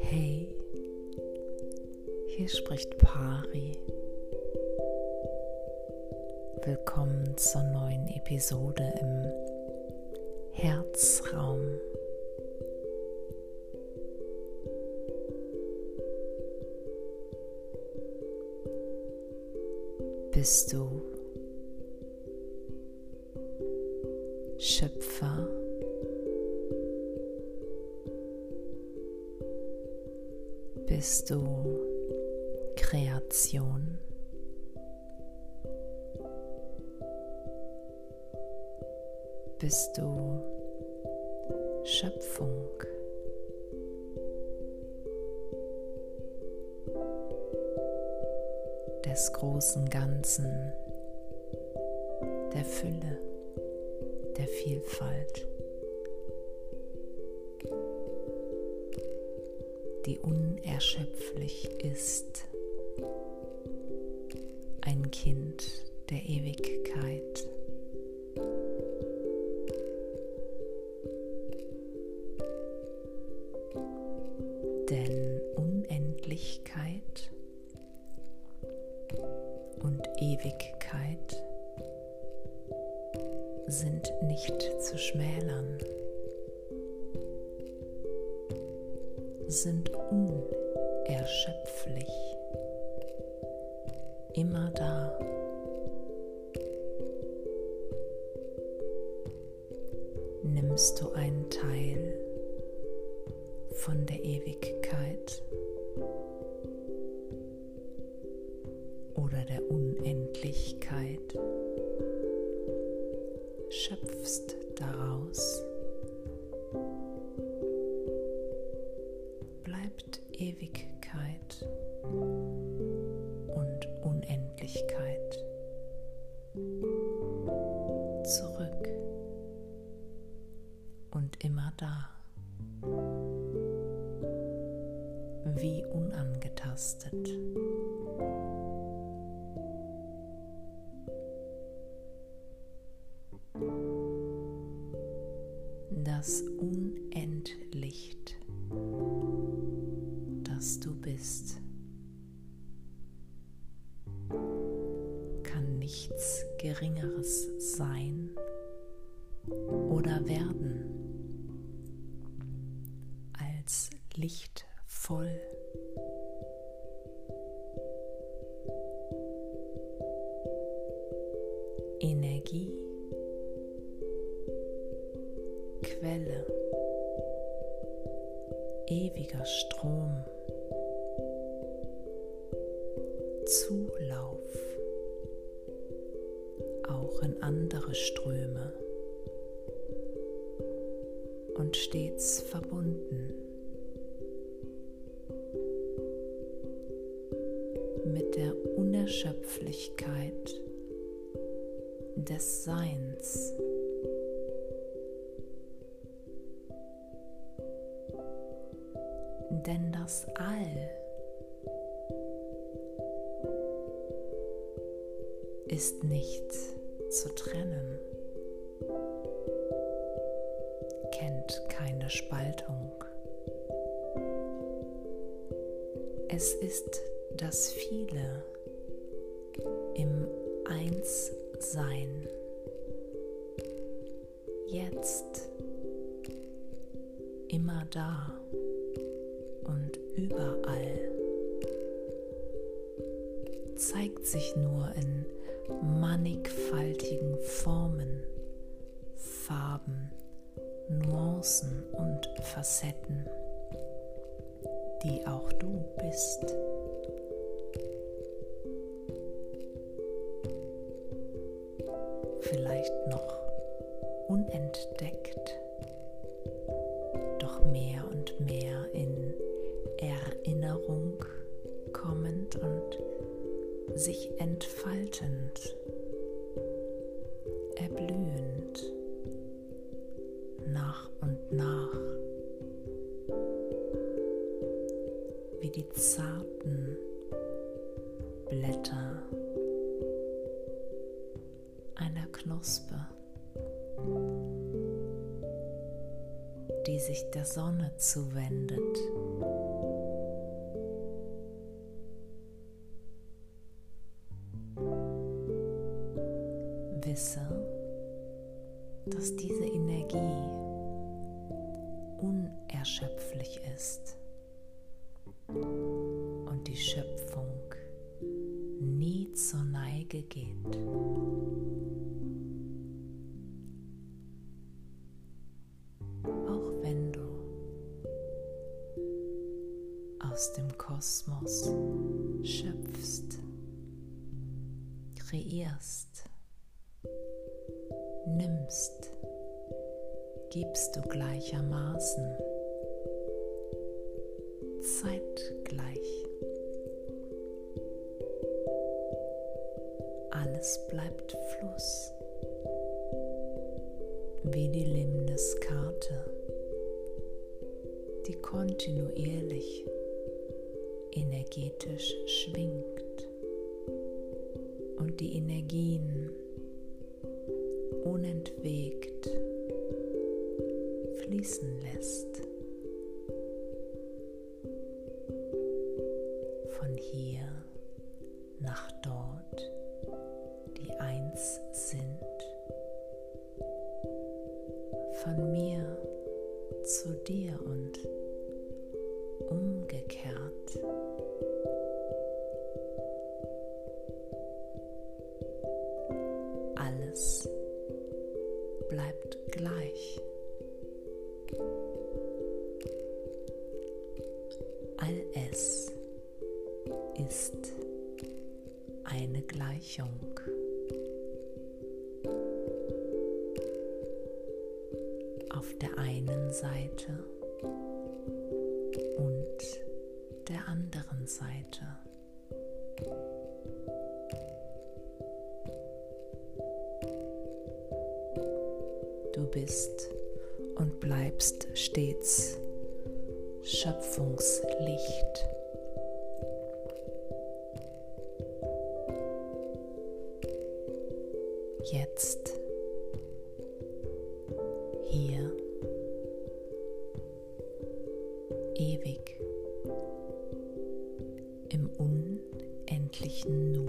Hey, hier spricht Pari. Willkommen zur neuen Episode im Herzraum. Bist du Schöpfer? Bist du Kreation? Bist du Schöpfung? des großen Ganzen, der Fülle, der Vielfalt. die unerschöpflich ist, ein Kind der Ewigkeit. Denn Unendlichkeit und Ewigkeit sind nicht zu schmälern. sind unerschöpflich, immer da. Nimmst du einen Teil von der Ewigkeit oder der Unendlichkeit, schöpfst daraus Ewigkeit und Unendlichkeit zurück und immer da, wie unangetastet. Das Unendlicht was du bist. Kann nichts Geringeres sein oder werden als lichtvoll. Energie, Quelle, ewiger Strom. Zulauf auch in andere Ströme und stets verbunden mit der Unerschöpflichkeit des Seins. Denn das All ist nicht zu trennen, kennt keine Spaltung. Es ist das Viele im Einssein, jetzt, immer da überall zeigt sich nur in mannigfaltigen Formen, Farben, Nuancen und Facetten, die auch du bist. Vielleicht noch formend und sich entfaltend, erblühend nach und nach, wie die zarten Blätter einer Knospe, die sich der Sonne zuwendet. Wisse, dass diese Energie unerschöpflich ist und die Schöpfung nie zur Neige geht. Auch wenn du aus dem Kosmos schöpfst, kreierst, nimmst, gibst du gleichermaßen zeitgleich. Alles bleibt Fluss, wie die Limniskarte, die kontinuierlich energetisch schwingt und die Energien unentwegt fließen lässt. Von hier nach dort, die eins sind. Von mir zu dir und umgekehrt. All es ist eine Gleichung. Auf der einen Seite und der anderen Seite. Du bist und bleibst stets Schöpfungslicht. Jetzt, hier, ewig, im unendlichen Nu.